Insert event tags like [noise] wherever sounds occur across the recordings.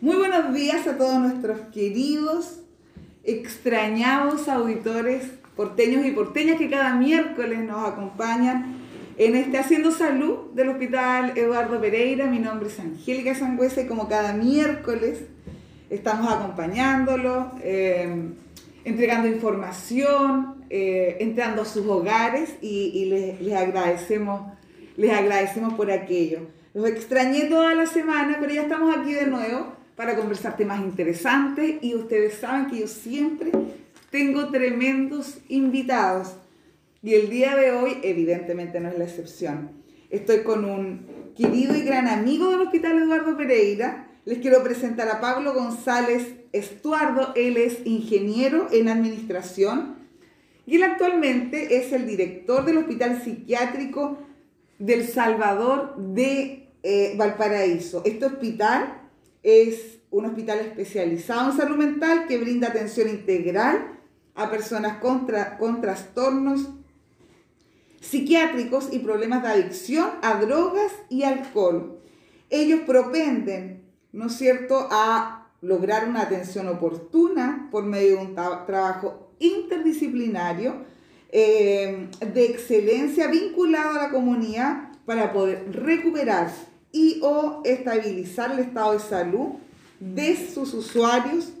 Muy buenos días a todos nuestros queridos, extrañados auditores porteños y porteñas que cada miércoles nos acompañan en este Haciendo Salud del Hospital Eduardo Pereira. Mi nombre es Angélica Sangüesa y como cada miércoles estamos acompañándolo, eh, entregando información, eh, entrando a sus hogares y, les, les, agradecemos, les agradecemos por aquello. Los extrañé toda la semana, pero ya estamos aquí de nuevo para conversar temas interesantes y ustedes saben que yo siempre tengo tremendos invitados y el día de hoy evidentemente no es la excepción. Estoy con un querido y gran amigo del Hospital Eduardo Pereira. Les quiero presentar a Pablo González Estuardo. Él es ingeniero en administración y él actualmente es el director del Hospital Psiquiátrico del Salvador de eh, Valparaíso. Este hospital es un hospital especializado en salud mental que brinda atención integral a personas con, con trastornos psiquiátricos y problemas de adicción a drogas y alcohol. Ellos propenden, ¿no es cierto?, a lograr una atención oportuna por medio de un trabajo interdisciplinario eh, de excelencia vinculado a la comunidad para poder recuperar y o estabilizar el estado de salud de sus usuarios,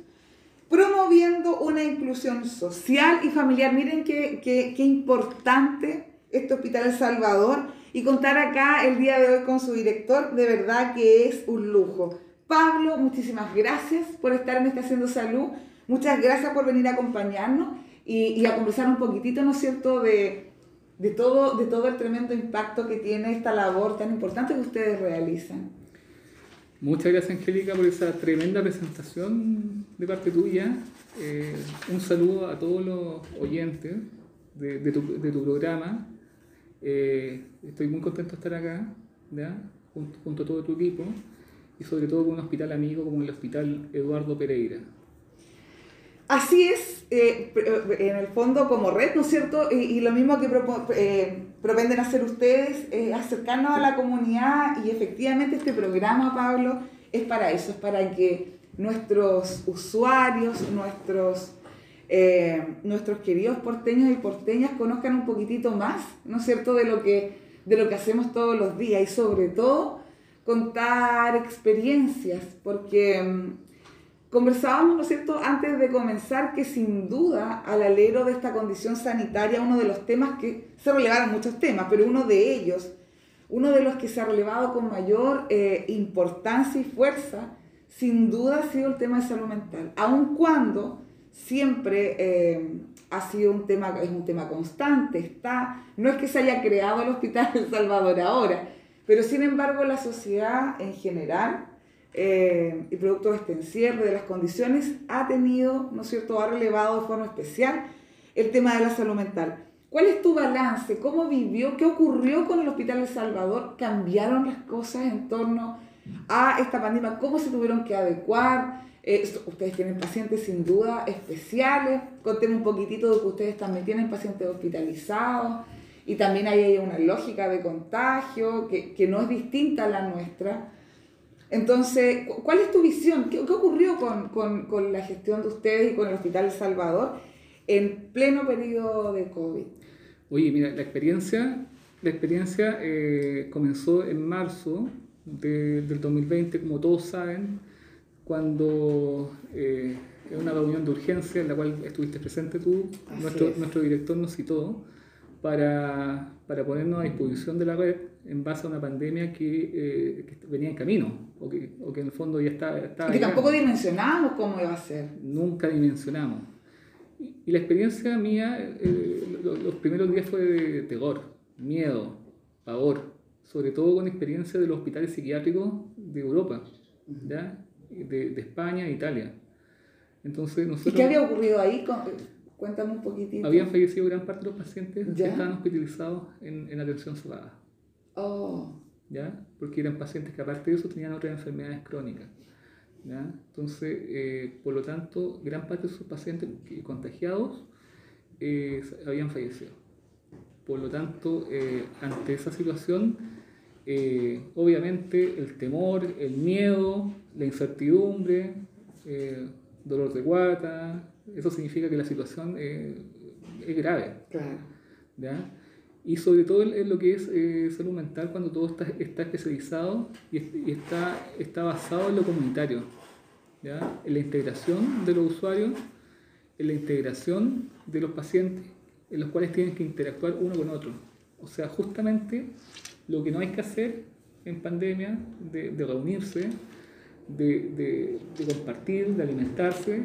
promoviendo una inclusión social y familiar. Miren qué, qué, qué importante este Hospital El Salvador y contar acá el día de hoy con su director, de verdad que es un lujo. Pablo, muchísimas gracias por estar en este Haciendo Salud, muchas gracias por venir a acompañarnos y, y a conversar un poquitito, ¿no es cierto?, de, de todo, de todo el tremendo impacto que tiene esta labor tan importante que ustedes realizan. Muchas gracias Angélica por esa tremenda presentación de parte tuya. Eh, un saludo a todos los oyentes de, tu, de tu, programa. Eh, estoy muy contento de estar acá, junto a todo tu equipo y sobre todo con un hospital amigo como el Hospital Eduardo Pereira. Así es, eh, eh, en el fondo como red, ¿no es cierto? Y, lo mismo que eh, propenden hacer ustedes, acercarnos a la comunidad y efectivamente este programa, Pablo, es para eso, es para que nuestros usuarios, nuestros, nuestros queridos porteños y porteñas conozcan un poquitito más, ¿no es cierto?, de lo que, de lo que hacemos todos los días y sobre todo contar experiencias, porque mm, Conversábamos, ¿no es cierto?, antes de comenzar que sin duda al alero de esta condición sanitaria, uno de los temas que se relevaron muchos temas, pero uno de ellos, uno de los que se ha relevado con mayor eh, importancia y fuerza, sin duda ha sido el tema de salud mental, aun cuando siempre eh, ha sido un tema, es un tema constante, está, no es que se haya creado el Hospital El Salvador ahora, pero sin embargo la sociedad en general eh, y producto de este encierro, de las condiciones, ha tenido, ¿no es cierto?, ha relevado de forma especial el tema de la salud mental. ¿Cuál es tu balance? ¿Cómo vivió? ¿Qué ocurrió con el Hospital de Salvador? ¿Cambiaron las cosas en torno a esta pandemia? ¿Cómo se tuvieron que adecuar? Eh, ustedes tienen pacientes sin duda especiales. Contemos un poquitito de que ustedes también tienen pacientes hospitalizados y también hay una lógica de contagio que, que no es distinta a la nuestra. Entonces, ¿cuál es tu visión? ¿Qué, ocurrió con, la gestión de ustedes y con el Hospital El Salvador en pleno periodo de COVID? Oye, mira, la experiencia, la experiencia eh, comenzó en marzo del 2020, como todos saben, cuando eh, en una reunión de urgencia en la cual estuviste presente tú, nuestro, nuestro director nos citó para, para ponernos a disposición de la red en base a una pandemia que, eh, que venía en camino o que, o que, en el fondo ya estaba... estaba que tampoco dimensionamos cómo iba a ser. Nunca dimensionamos. Y, la experiencia mía, eh, los, primeros días fue de terror, miedo, pavor, sobre todo con experiencia de los hospitales psiquiátricos de Europa, ¿ya? De, de España e Italia. Entonces nosotros, ¿Y qué había ocurrido ahí? Cuéntame un poquitito. Habían fallecido gran parte de los pacientes que estaban hospitalizados en, en atención cerrada. Oh. ¿Ya? Porque eran pacientes que aparte de eso tenían otras enfermedades crónicas. ¿ya? Entonces, eh, por lo tanto, gran parte de esos pacientes contagiados eh, habían fallecido. Por lo tanto, eh, ante esa situación, obviamente el temor, el miedo, la incertidumbre, dolor de guata, eso significa que la situación eh, es grave. Claro. ¿ya? Y sobre todo en lo que es eh, salud mental, cuando todo está, está especializado y, y, está, está basado en lo comunitario, ¿ya? en la integración de los usuarios, en la integración de los pacientes, en los cuales tienen que interactuar uno con otro. O sea, justamente lo que no hay que hacer en pandemia, de, de reunirse, de, de, de, compartir, de alimentarse,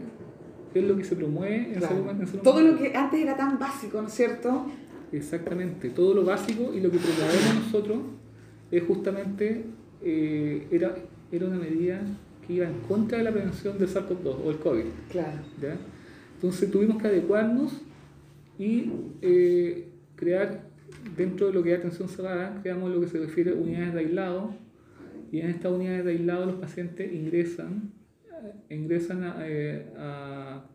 es lo que se promueve en, Claro. salud, en salud Todo mental. lo que antes era tan básico, ¿no es cierto? Exactamente, todo lo básico y lo que promovemos nosotros es justamente, eh, era, era una medida que iba en contra de la prevención del SARS-CoV-2 o el COVID. Claro. ¿ya? Entonces tuvimos que adecuarnos y eh, crear, dentro de lo que es atención cerrada, creamos lo que se refiere a unidades de aislado y en estas unidades de aislado los pacientes ingresan, ingresan a, eh, a-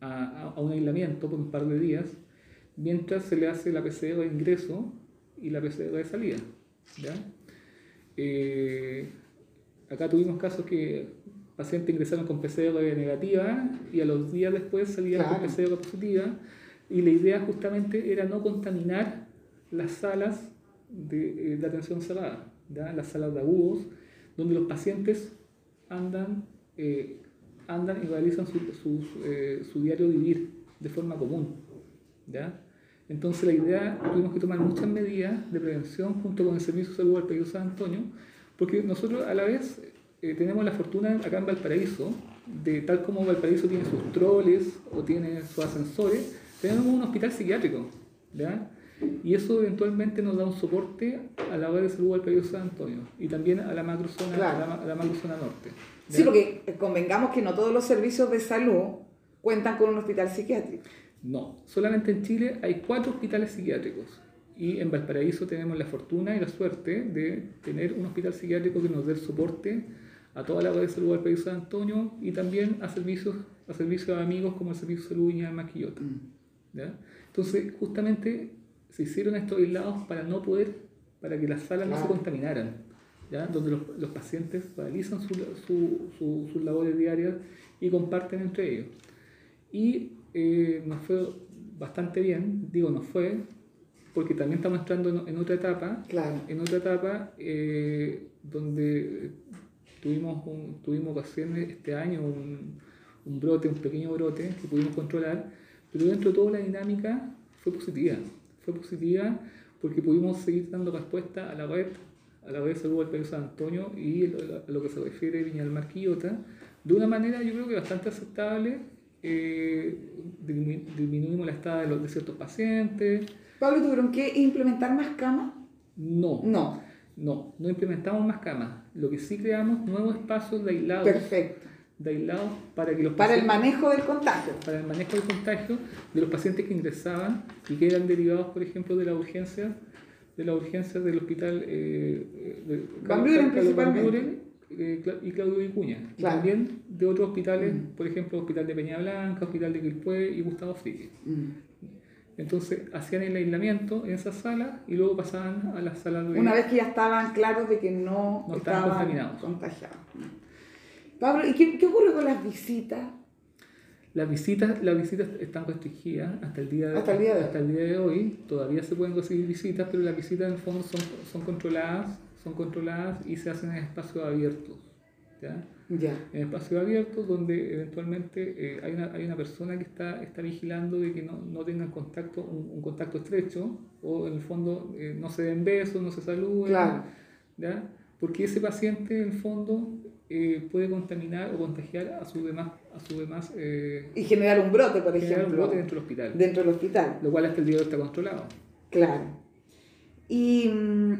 a- a un aislamiento por un par de días mientras se le hace la PCR de ingreso y la PCR de salida. ¿ya? Eh, acá tuvimos casos que pacientes ingresaron con PCR negativa y a los días después salían Claro. con PCR positiva y la idea justamente era no contaminar las salas de, eh, de atención cerrada, ¿ya? las salas de agudos, donde los pacientes andan, eh, andan y realizan su, su, eh, su diario vivir de forma común. ¿ya? Entonces la idea, tuvimos que tomar muchas medidas de prevención junto con el Servicio de Salud del Periodo San Antonio, porque nosotros a la vez eh, tenemos la fortuna acá en Valparaíso, de tal como Valparaíso tiene sus troles o tiene sus ascensores, tenemos un hospital psiquiátrico, ¿ya? Y eso eventualmente nos da un soporte a la red de salud del Periodo San Antonio y también a la macrozona, Claro. a la, a la macrozona norte. Sí, porque eh, convengamos que no todos los servicios de salud cuentan con un hospital psiquiátrico. No, solamente en Chile hay cuatro hospitales psiquiátricos y en Valparaíso tenemos la fortuna y la suerte de tener un hospital psiquiátrico que nos dé el soporte a toda la red de salud del Valparaíso San Antonio y también a servicios, a servicios de amigos como el Servicio de Salud Viña del Mar Quillota, ¿ya? Entonces, justamente se hicieron estos aislados para no poder, para que las salas no se Claro. contaminaran, ¿ya? donde los, los pacientes realizan su- su- su- sus labores diarias y comparten entre ellos. Y eh, nos fue bastante bien, digo nos fue, porque también estamos entrando en, en otra etapa, Claro. en otra etapa eh, donde tuvimos, un, tuvimos ocasiones este año, un, un brote, un pequeño brote que pudimos controlar, pero dentro de toda la dinámica fue positiva, fue positiva porque pudimos seguir dando respuesta a la red, a la red de salud del Perú San Antonio y a lo que se refiere a Viña del Mar Quillota, de una manera yo creo que bastante aceptable, eh, dismi- disminuimos la estada de, los, de ciertos pacientes, Pablo, ¿tuvieron que implementar más camas? no, No. no, no implementamos más camas. Lo que sí creamos nuevos espacios de aislados, Perfecto. de aislados para que los Para el manejo del contagio. para el manejo del contagio de los pacientes que ingresaban y que eran derivados, por ejemplo, de la urgencia de las urgencias del hospital eh, de Van Buren, Carlos Van principalmente. Eh, y Claudio Vicuña. Y también de otros hospitales, Mm. por ejemplo, Hospital de Peña Blanca, Hospital de Quilpué y Gustavo Friki. Mm. Entonces hacían el aislamiento en esas salas y luego pasaban a las salas de... Una vez que ya estaban claros de que no, No estaban estaban contaminados. contagiados. Pablo, ¿y qué, qué ocurre con las visitas? Las visitas, las visitas están restringidas hasta el día de, Hasta el día de hasta el día de hoy. Todavía se pueden recibir visitas, pero las visitas en el fondo son, son controladas, son controladas y se hacen en espacios abiertos. ¿ya? Ya. En espacios abiertos donde eventualmente eh, hay, una, hay una persona que está, está vigilando de que no, no tengan contacto, un, un contacto estrecho o en el fondo eh, no se den besos, no se saluden. Claro. ¿ya? Porque ese paciente en el fondo eh, puede contaminar o contagiar a sus demás, a sus demás eh, Y generar un brote, por generar un ejemplo, brote dentro del hospital, dentro del hospital. lo cual hasta el día de hoy está controlado. Claro. Y mm,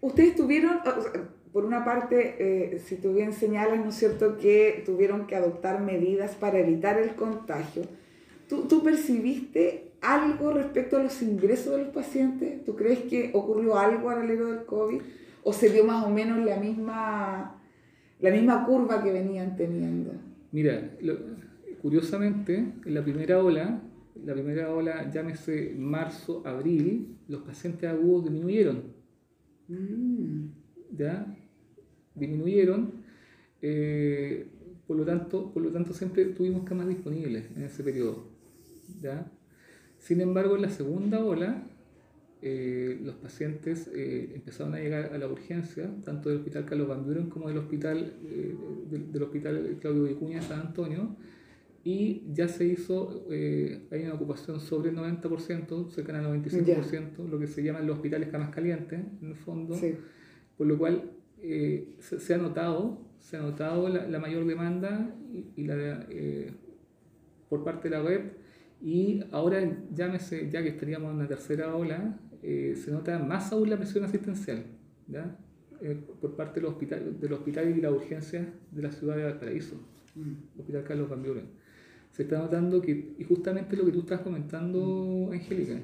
ustedes tuvieron, o sea, por una parte, eh, si tú bien señalas, ¿no es cierto?, que tuvieron que adoptar medidas para evitar el contagio. ¿Tú, tú percibiste algo respecto a los ingresos de los pacientes? ¿Tú crees que ocurrió algo alrededor del COVID? ¿O se dio más o menos la misma, la misma curva que venían teniendo? Mira, lo- curiosamente, en la primera ola, la primera ola, llámese marzo, abril, los pacientes agudos disminuyeron. mm. ¿ya? disminuyeron, eh, por, lo tanto, por lo tanto siempre tuvimos camas disponibles en ese periodo. ¿ya? Sin embargo, en la segunda ola, eh, los pacientes eh, empezaron a llegar a la urgencia, tanto del Hospital Carlos Van Buren como del Hospital, del, Hospital Claudio Vicuña de San Antonio, y ya se hizo, hay una ocupación sobre el 90%, cercana al 95%, lo que se llaman los hospitales camas calientes, en el fondo, por lo cual eh, se, ha notado, se ha notado la, mayor demanda y, la, eh, por parte de la web y ahora llámese, ya que estaríamos en la tercera ola, eh, se nota más aún la presión asistencial ¿ya? por parte de los, hospitales, de los hospitales y la urgencia de la ciudad de Valparaíso, mm. Hospital Carlos Van Buren. Se está notando que, y justamente lo que tú estás comentando, Angélica,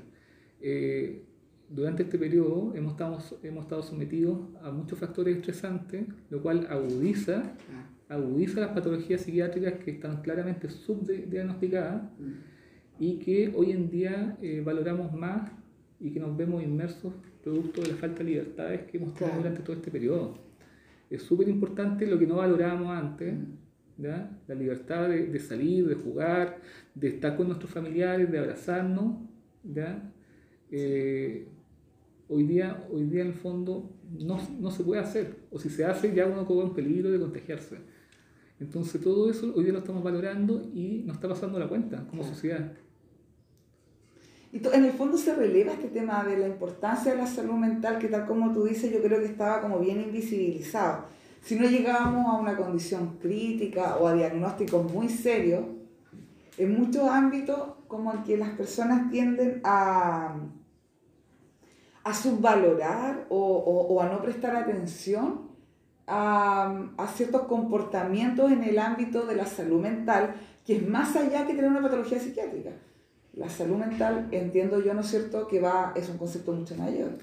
durante este periodo hemos estado, hemos estado sometidos a muchos factores estresantes, lo cual agudiza, ah. agudiza las patologías psiquiátricas que están claramente subdiagnosticadas mm. y que hoy en día eh, valoramos más y que nos vemos inmersos producto de la falta de libertades que hemos tenido durante todo este periodo. Es súper importante lo que no valorábamos antes, mm. la libertad de, salir, de jugar, de estar con nuestros familiares, de abrazarnos. ¿ya? Eh, hoy día, hoy día en el fondo no, no se puede hacer, o si se hace ya uno corre en peligro de contagiarse. Entonces todo eso hoy día lo estamos valorando y nos está pasando la cuenta como sociedad. Y en el fondo se releva este tema de la importancia de la salud mental, que tal como tú dices, yo creo que estaba como bien invisibilizado. Si no llegábamos a una condición crítica o a diagnósticos muy serios, en muchos ámbitos como en que las personas tienden a, a subvalorar o, o, a no prestar atención a, a, ciertos comportamientos en el ámbito de la salud mental, que es más allá que tener una patología psiquiátrica. La salud mental, entiendo yo, ¿no es cierto?, que va, es un concepto mucho mayor.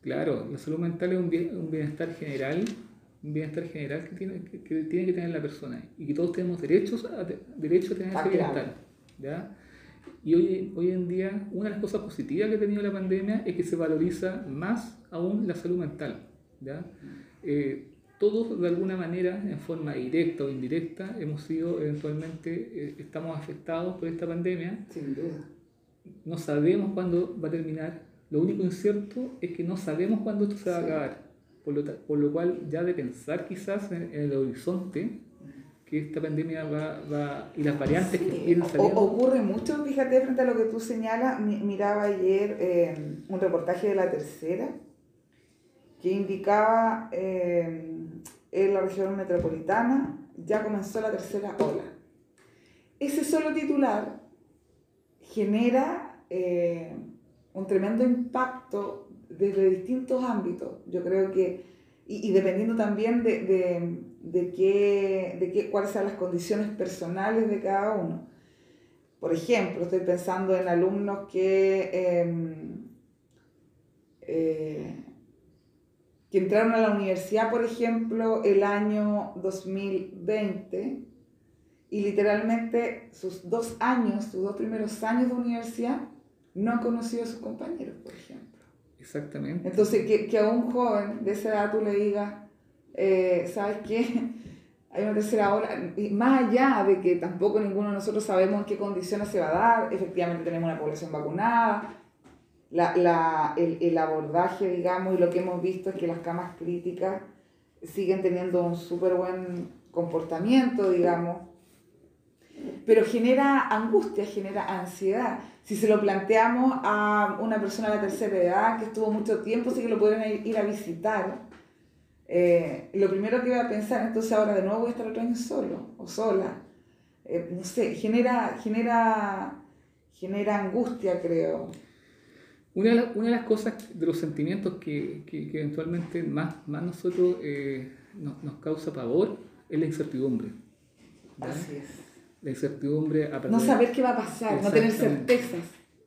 Claro, la salud mental es un, un bienestar general, un bienestar general que tiene que, tiene que tener la persona y que todos tenemos derechos a, derecho a tener ese bienestar. ¿ya? Y hoy, hoy en día, una de las cosas positivas que ha tenido la pandemia es que se valoriza más aún la salud mental. ¿ya? Eh, todos, de alguna manera, en forma directa o indirecta, hemos sido eventualmente, eh, estamos afectados por esta pandemia. Sin duda. No sabemos cuándo va a terminar. Lo único incierto es que no sabemos cuándo esto se va a acabar. Por lo, por lo cual, ya de pensar quizás en el horizonte, que esta pandemia va, va y las variantes que vienen saliendo. ocurre mucho, fíjate, frente a lo que tú señalas, miraba ayer eh, un reportaje de la tercera que indicaba eh, en la región metropolitana ya comenzó la tercera ola. Ese solo titular genera eh, un tremendo impacto desde distintos ámbitos. Yo creo que, y, dependiendo también de, de qué, de qué, cuáles son las condiciones personales de cada uno. Por ejemplo, estoy pensando en alumnos que, em, eh, que entraron a la universidad, por ejemplo, el año 2020 y literalmente sus dos años, sus dos primeros años de universidad, no han conocido a sus compañeros, por ejemplo. Exactamente. Entonces, que, que a un joven de esa edad tú le digas, eh, ¿sabes qué? [laughs] Hay una tercera ola, y más allá de que tampoco ninguno de nosotros sabemos en qué condiciones se va a dar, efectivamente tenemos una población vacunada, la, la, el, el, abordaje, digamos, y lo que hemos visto es que las camas críticas siguen teniendo un súper buen comportamiento, digamos, pero genera angustia, genera ansiedad. Si se lo planteamos a una persona de la tercera edad que estuvo mucho tiempo, sí que lo pueden ir a visitar eh, lo primero que iba a pensar, entonces ahora de nuevo voy a estar otro año solo o sola. Eh, no sé, genera, genera, genera angustia, creo. Una de, una de, las cosas, de los sentimientos que, que, que eventualmente más, más nosotros eh, nos, nos, causa pavor es la incertidumbre. Así es. La incertidumbre a No saber qué va a pasar, no tener certezas.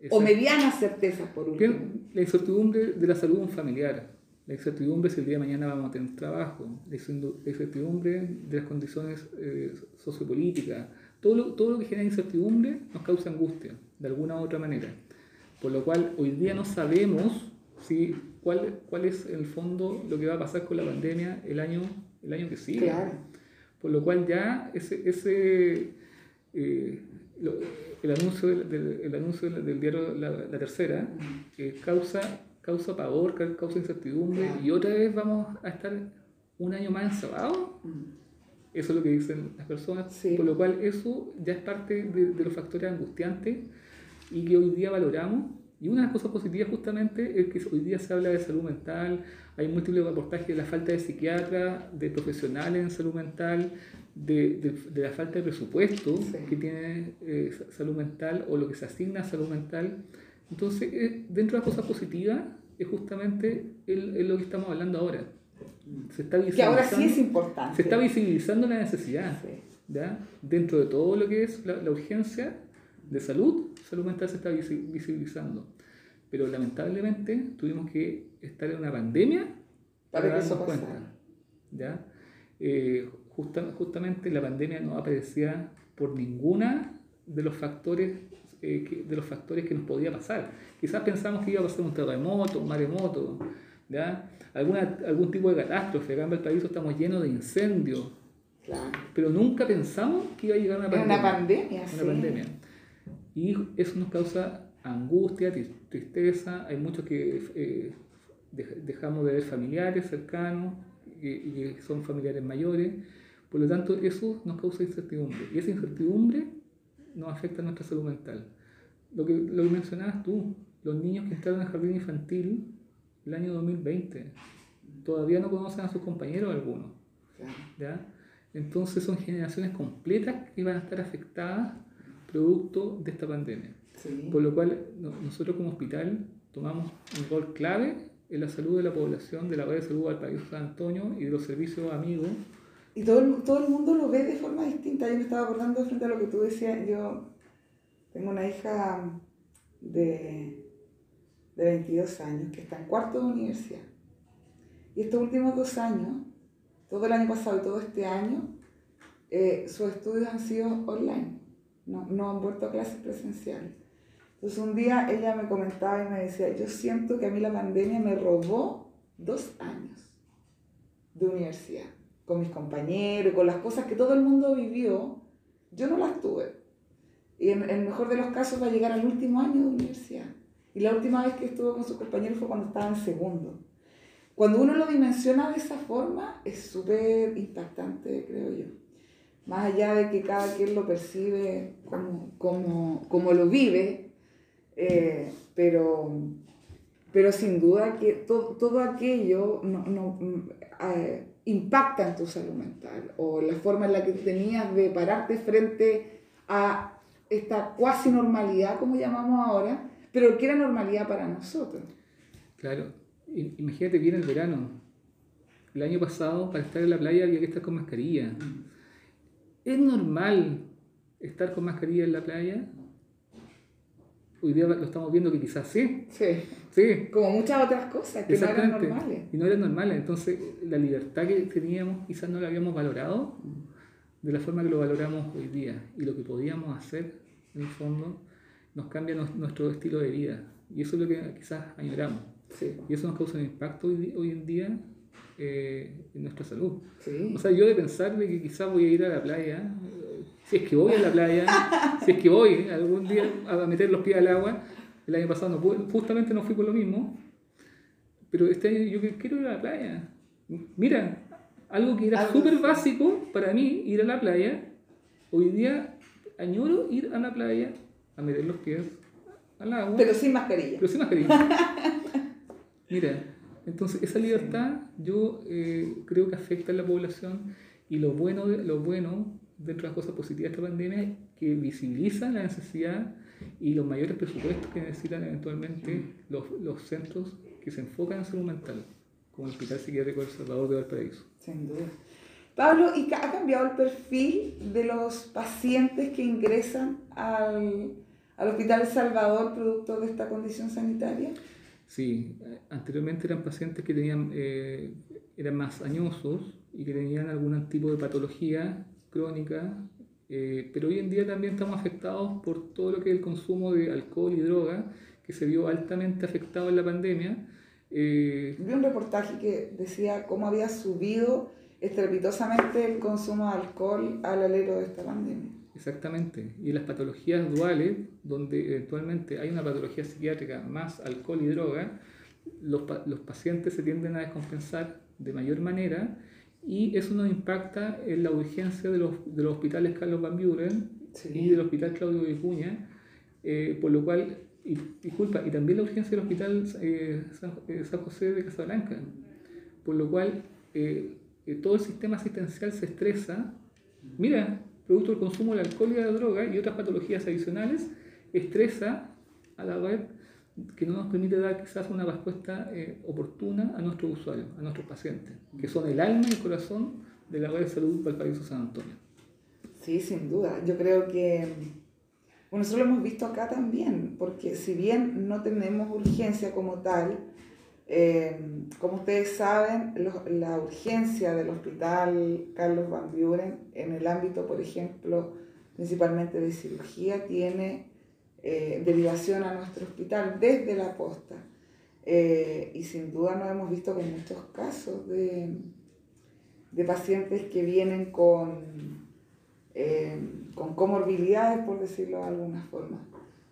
O medianas certezas, por último. La incertidumbre de la salud de un familiar la incertidumbre si el día de mañana vamos a tener trabajo, la incertidumbre de las condiciones eh, sociopolíticas, todo lo, todo lo que genera incertidumbre nos causa angustia, de alguna u otra manera. Por lo cual hoy día no sabemos si cuál, cuál es en el fondo lo que va a pasar con la pandemia el año, el año que sigue. Claro. Por lo cual ya ese, ese eh, lo- el anuncio del, del- el anuncio del, del diario La, La Tercera eh, causa, causa pavor, ca- causa incertidumbre Claro. y otra vez vamos a estar un año más encerrados. Eso es lo que dicen las personas, Sí. por lo cual eso ya es parte de, de los factores angustiantes y que hoy día valoramos. Y una de las cosas positivas justamente es que hoy día se habla de salud mental, hay múltiples reportajes de la falta de psiquiatras, de profesionales en salud mental, de, de- de la falta de presupuesto Sí. que tiene eh, sa- salud mental o lo que se asigna a salud mental. Entonces, eh, dentro de las cosas positivas es justamente el- es lo que estamos hablando ahora. Se está Que ahora sí es importante. se está visibilizando la necesidad, Sí. ¿ya? Dentro de todo lo que es la, la urgencia de salud, salud mental se está visi- visibilizando. Pero lamentablemente tuvimos que estar en una pandemia Para que darnos eso pasara. ¿ya? Eh, justa- justamente la pandemia no aparecía por ninguna de los factores eh, que, de los factores que nos podía pasar. Quizás pensamos que iba a pasar un terremoto, un maremoto, ¿ya? Alguna, algún tipo de catástrofe. Acá en Valparaíso estamos llenos de incendios, Claro. pero nunca pensamos que iba a llegar una pandemia. una pandemia, Una sí. pandemia. Y eso nos causa angustia, tri- tristeza. Hay muchos que eh, dej- dejamos de ver familiares cercanos y, que son familiares mayores. Por lo tanto, eso nos causa incertidumbre. Y esa incertidumbre nos afecta a nuestra salud mental. Lo que, lo que mencionabas tú, los niños que entraron al jardín infantil el año 2020, todavía no conocen a sus compañeros algunos. ¿ya? Entonces son generaciones completas que van a estar afectadas producto de esta pandemia. Sí. Por lo cual no- nosotros como hospital tomamos un rol clave en la salud de la población de la red de salud Valparaíso San Antonio y de los servicios amigos. Y todo el, todo el mundo lo ve de forma distinta. Yo me estaba acordando frente a lo que tú decías. Yo tengo una hija de, de 22 años que está en cuarto de universidad. Y estos últimos dos años, todo el año pasado y todo este año, eh, sus estudios han sido online. No, no han vuelto a clases presenciales. Entonces un día ella me comentaba y me decía, yo siento que a mí la pandemia me robó dos años de universidad, con mis compañeros, con las cosas que todo el mundo vivió, yo no las tuve. Y en el mejor de los casos va a llegar al último año de universidad. Y la última vez que estuvo con sus compañeros fue cuando estaba en segundo. Cuando uno lo dimensiona de esa forma, es súper impactante, creo yo. Más allá de que cada quien lo percibe como, como, como lo vive, eh, pero, pero sin duda que to- todo aquello no, no, mm, eh, impacta en tu salud mental o la forma en la que tenías de pararte frente a esta cuasi normalidad, como llamamos ahora, pero que era normalidad para nosotros. Claro, imagínate bien el verano. El año pasado para estar en la playa había que estar con mascarilla. ¿Es normal estar con mascarilla en la playa? Hoy día lo estamos viendo que quizás sí. Sí, Sí, como muchas otras cosas que no eran normales. Y no eran normales. Entonces, la libertad que teníamos quizás no la habíamos valorado de la forma que lo valoramos hoy día. Y lo que podíamos hacer, en el fondo, nos cambia nuestro estilo de vida. Y eso es lo que quizás añoramos. Sí, Y eso nos causa un impacto hoy en día eh, en nuestra salud. sí. O sea, yo de pensar de que quizás voy a ir a la playa, si es que voy a la playa, si es que voy algún día a meter los pies al agua, el año pasado no pude, justamente no fui por lo mismo, pero este año yo quiero ir a la playa. Mira, algo que era súper básico para mí, ir a la playa, hoy día añoro ir a la playa a meter los pies al agua. Pero sin mascarilla. Pero sin mascarilla. [laughs] Mira, entonces esa libertad yo eh, creo que afecta a la población y lo bueno, de- lo bueno dentro de las cosas positivas de esta pandemia es que visibiliza la necesidad y los mayores presupuestos que necesitan eventualmente los, los centros que se enfocan en salud mental, como el Hospital Psiquiátrico del Salvador de Valparaíso. Sin duda. Pablo, ¿y ha cambiado el perfil de los pacientes que ingresan al, al Hospital El Salvador producto de esta condición sanitaria? Sí, anteriormente eran pacientes que tenían, eh, eran más añosos y que tenían algún tipo de patología crónica, eh, pero hoy en día también estamos afectados por todo lo que es el consumo de alcohol y droga, que se vio altamente afectado en la pandemia. Eh, Vi un reportaje que decía cómo había subido estrepitosamente el consumo de alcohol al alero de esta pandemia. Exactamente. Y las patologías duales, donde eventualmente hay una patología psiquiátrica más alcohol y droga, los, los pacientes se tienden a descompensar de mayor manera y eso nos impacta en la urgencia de los, de los hospitales Carlos Van Buren Sí. y del hospital Claudio Vicuña, eh, por lo cual, y, disculpa, y también la urgencia del hospital eh, San, eh, San José de Casablanca, por lo cual eh, todo el sistema asistencial se estresa. Mira, producto del consumo del alcohol y de la droga y otras patologías adicionales, estresa a la red que no nos permite dar quizás una respuesta eh, oportuna a nuestros usuarios, a nuestros pacientes, que son el alma y el corazón de la red de salud Valparaíso San Antonio. Sí, sin duda. Yo creo que bueno, nosotros lo hemos visto acá también, porque si bien no tenemos urgencia como tal, eh, como ustedes saben, la urgencia del hospital Carlos Van Buren en el ámbito, por ejemplo, principalmente de cirugía, tiene eh, derivación a nuestro hospital desde la posta. Eh, y sin duda nos hemos visto con muchos casos de, de pacientes que vienen con eh, con comorbilidades, por decirlo de alguna forma.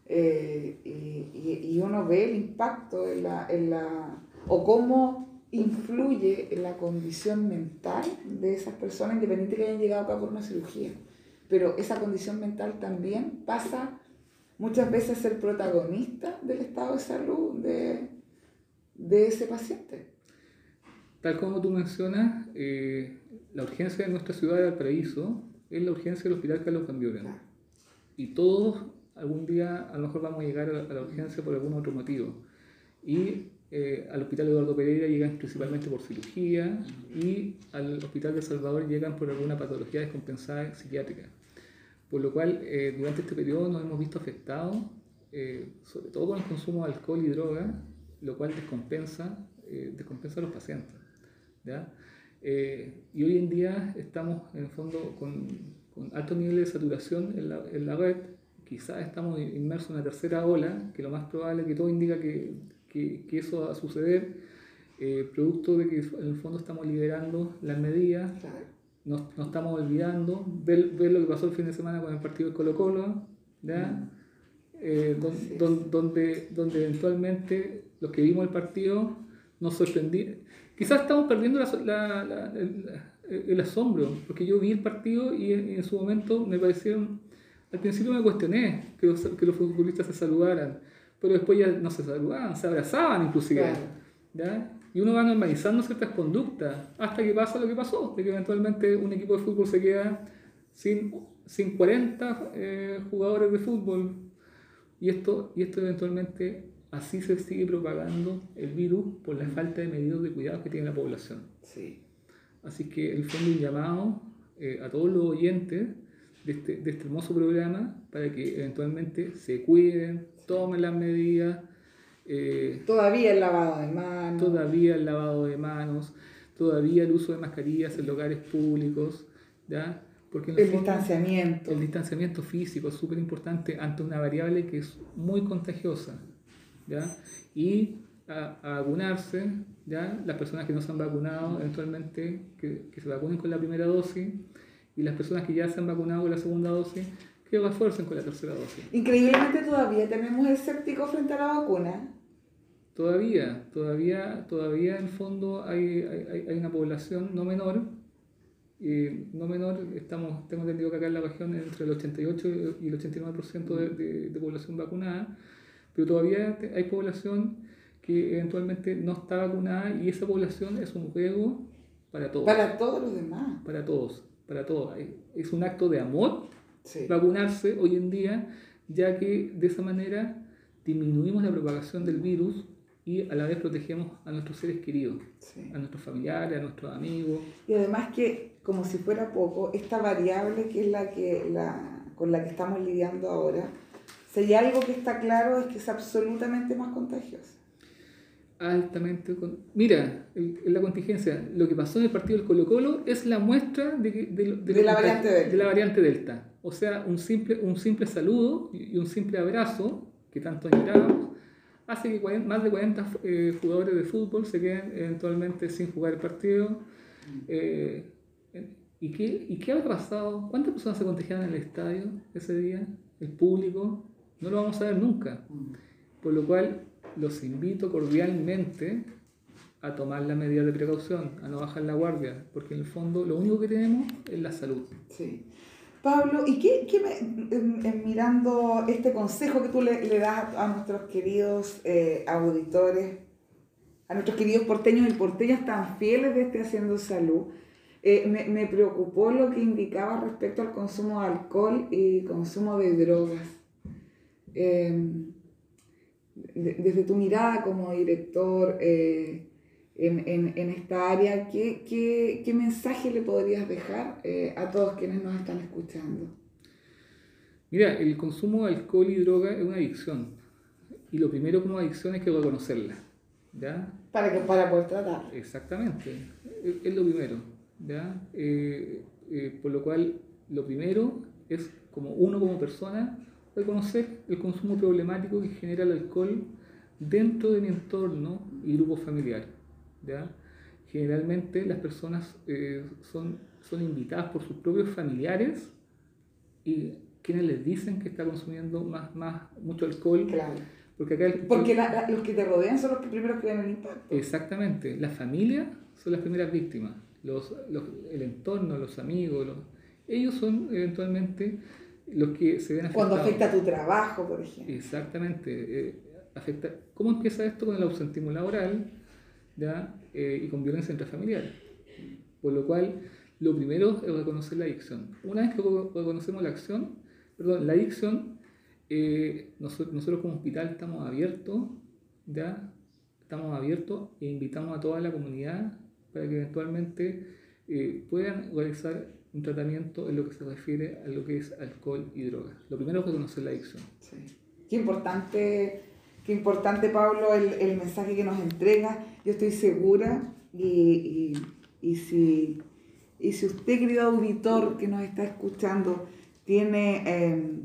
Eh, y- y uno ve el impacto en la, en la, o cómo influye la condición mental de esas personas, independiente que hayan llegado acá por una cirugía. Pero esa condición mental también pasa muchas veces a ser protagonista del estado de salud de, de ese paciente. Tal como tú mencionas, eh, la urgencia de nuestra ciudad de Valparaíso es la urgencia del Hospital Carlos Buren. Claro. Y todos algún día a lo mejor vamos a llegar a la, a la urgencia por algún otro motivo. Y eh, al Hospital Eduardo Pereira llegan principalmente por cirugía y al Hospital de Salvador llegan por alguna patología descompensada psiquiátrica. Por lo cual, eh, durante este periodo nos hemos visto afectados, eh, sobre todo con el consumo de alcohol y droga, lo cual descompensa, eh, descompensa a los pacientes. ¿ya? Eh, y hoy en día estamos en el fondo con, con altos niveles de saturación en la, en la red. Quizás estamos inmersos en una tercera ola, que lo más probable que todo indica que, que, que eso va a suceder, eh, producto de que en el fondo estamos liberando las medidas, nos, nos estamos olvidando, ver, ver lo que pasó el fin de semana con el partido de Colo Colo, ¿ya? Eh, don- don- donde, donde eventualmente los que vimos el partido nos sorprendí. Quizás estamos perdiendo la- la- la- el, el asombro, porque yo vi el partido y en, en su momento me parecieron, al principio me cuestioné que los, que los futbolistas se saludaran, pero después ya no se saludaban, se abrazaban inclusive. Claro. ¿ya? Y uno va normalizando ciertas conductas hasta que pasa lo que pasó, de que eventualmente un equipo de fútbol se queda sin, sin 40 eh, jugadores de fútbol. Y esto, y esto eventualmente así se sigue propagando el virus por la falta de medidas de cuidado que tiene la población. Sí. Así que el fondo un llamado eh, a todos los oyentes de este, de este hermoso programa para que eventualmente se cuiden, tomen las medidas. eh, Todavía el lavado de manos. todavía el lavado de manos, todavía el uso de mascarillas en lugares públicos, ¿ya? Porque el fondo, distanciamiento. el distanciamiento físico es súper importante ante una variable que es muy contagiosa, ¿ya? Y a, a vacunarse, ¿ya? Las personas que no se han vacunado, eventualmente que, que se vacunen con la primera dosis, y las personas que ya se han vacunado con la segunda dosis, que refuercen con la tercera dosis. Increíblemente todavía tenemos escéptico frente a la vacuna. Todavía, todavía, todavía en el fondo hay, hay, hay- una población no menor, eh, no menor, estamos, tengo entendido que acá en la región entre el 88 y el 89% de, de, de población vacunada, pero todavía hay población que eventualmente no está vacunada y esa población es un riesgo para todos, Para todos los demás. para todos, para todos. Es un acto de amor Sí. vacunarse hoy en día, ya que de esa manera disminuimos la propagación del virus y a la vez protegemos a nuestros seres queridos, sí. a nuestros familiares, a nuestros amigos. Y además que, como si fuera poco, esta variable que es la que la, con la que estamos lidiando ahora, si hay algo que está claro es que es absolutamente más contagiosa. altamente... Con... Mira, en la contingencia, lo que pasó en el partido del Colo Colo es la muestra de, que- de, De lo la variante Delta. de la variante Delta. O sea, un simple, un simple saludo y un simple abrazo, que tanto añorábamos, hace que más de 40 eh, jugadores de fútbol se queden eventualmente sin jugar el partido. Eh, ¿y, qué, ¿Y qué ha pasado? ¿Cuántas personas se contagiaron en el estadio ese día? ¿El público? No lo vamos a ver nunca. Por lo cual, los invito cordialmente a tomar las medidas de precaución, a no bajar la guardia, porque en el fondo lo único que tenemos es la salud. Sí. Pablo, ¿y qué, qué me, mirando este consejo que tú le, das a, nuestros queridos eh, auditores, a nuestros queridos porteños y porteñas tan fieles de este Haciendo Salud, eh, me, preocupó lo que indicaba respecto al consumo de alcohol y consumo de drogas. Em, desde tu mirada como director, eh, en, en, en esta área, ¿qué, qué, qué, mensaje le podrías dejar eh, a todos quienes nos están escuchando? Mira, el consumo de alcohol y droga es una adicción. Y lo primero como adicción es que reconocerla. ¿ya? Para, que, para poder tratar. Exactamente, es, lo primero. ¿ya? Eh, eh, por lo cual, lo primero es como uno como persona reconocer el consumo problemático que genera el alcohol dentro de mi entorno y grupo familiar. ¿Ya? Generalmente las personas eh, son, son invitadas por sus propios familiares y quienes les dicen que está consumiendo más, más mucho alcohol. Claro. Porque, acá Porque los que te rodean son los que primeros que ven el impacto. Exactamente. La familia son las primeras víctimas. Los, los, el entorno, los amigos, los, ellos son eventualmente los que se ven afectados. Cuando afecta tu trabajo, por ejemplo. Exactamente. Eh, afecta, ¿Cómo empieza esto con el ausentismo laboral? Eh, y con violencia intrafamiliar. Por lo cual, lo primero es reconocer la adicción. Una vez que reconocemos la acción, perdón, la adicción, eh, nosotros, nosotros, como hospital estamos abiertos, ¿ya? estamos abiertos e invitamos a toda la comunidad para que eventualmente eh, puedan realizar un tratamiento en lo que se refiere a lo que es alcohol y drogas. Lo primero es reconocer la adicción. Sí. Qué importante Qué importante, Pablo, el, el mensaje que nos entrega. Yo estoy segura y, y, y, si, y si usted, querido auditor que nos está escuchando, tiene em,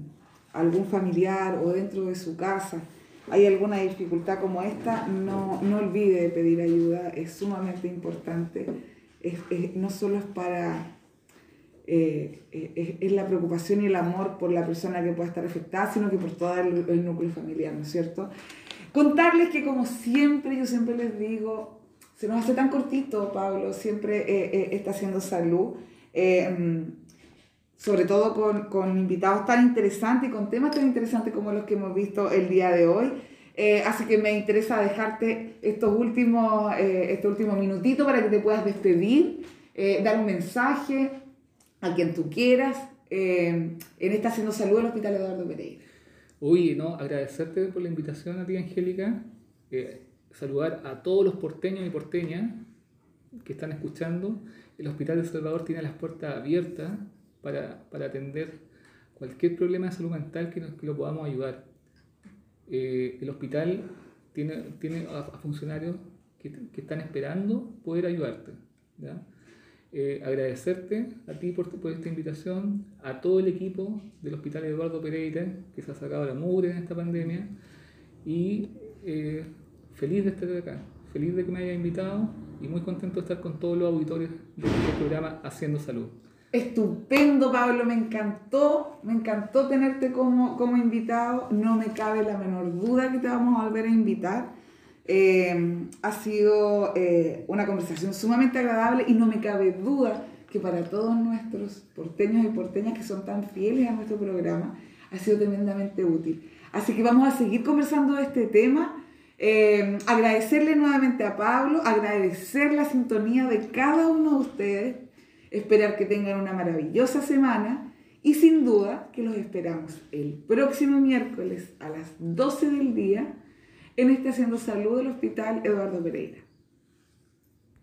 algún familiar o dentro de su casa, hay alguna dificultad como esta, no, no olvide pedir ayuda, es sumamente importante. Es, es, no solo es para eh, eh, es, la preocupación y el amor por la persona que pueda estar afectada, sino que por todo el, núcleo familiar, ¿no es cierto? Contarles que como siempre, yo siempre les digo, se nos hace tan cortito, Pablo, siempre eh, está haciendo salud, sobre todo con, con, invitados tan interesantes y con temas tan interesantes como los que hemos visto el día de hoy. así que me interesa dejarte estos últimos, estos últimos minutitos para que te puedas despedir, dar un mensaje, a quien tú quieras, eh, en esta Haciendo Salud del Hospital Eduardo Pereira. Uy, no, agradecerte por la invitación a ti, Angélica, eh, saludar a todos los porteños y porteñas que están escuchando. El Hospital de Salvador tiene las puertas abiertas para, para atender cualquier problema de salud mental que, nos, lo podamos ayudar. Eh, el hospital tiene, tiene a, funcionarios que, que, están esperando poder ayudarte. Eh, agradecerte a ti por, por, esta invitación, a todo el equipo del Hospital Eduardo Pereira, que se ha sacado la mugre en esta pandemia, y eh, feliz de estar acá, feliz de que me haya invitado y muy contento de estar con todos los auditores del programa Haciendo Salud. Estupendo, Pablo, me encantó, me encantó tenerte como, como invitado, no me cabe la menor duda que te vamos a volver a invitar eh, ha sido eh, una conversación sumamente agradable y no me cabe duda que para todos nuestros porteños y porteñas que son tan fieles a nuestro programa, ha sido tremendamente útil. Así que vamos a seguir conversando de este tema. Eh, agradecerle nuevamente a Pablo, agradecer la sintonía de cada uno de ustedes, esperar que tengan una maravillosa semana y sin duda que los esperamos el próximo miércoles a las 12 del día en este Haciendo Salud del Hospital Eduardo Pereira.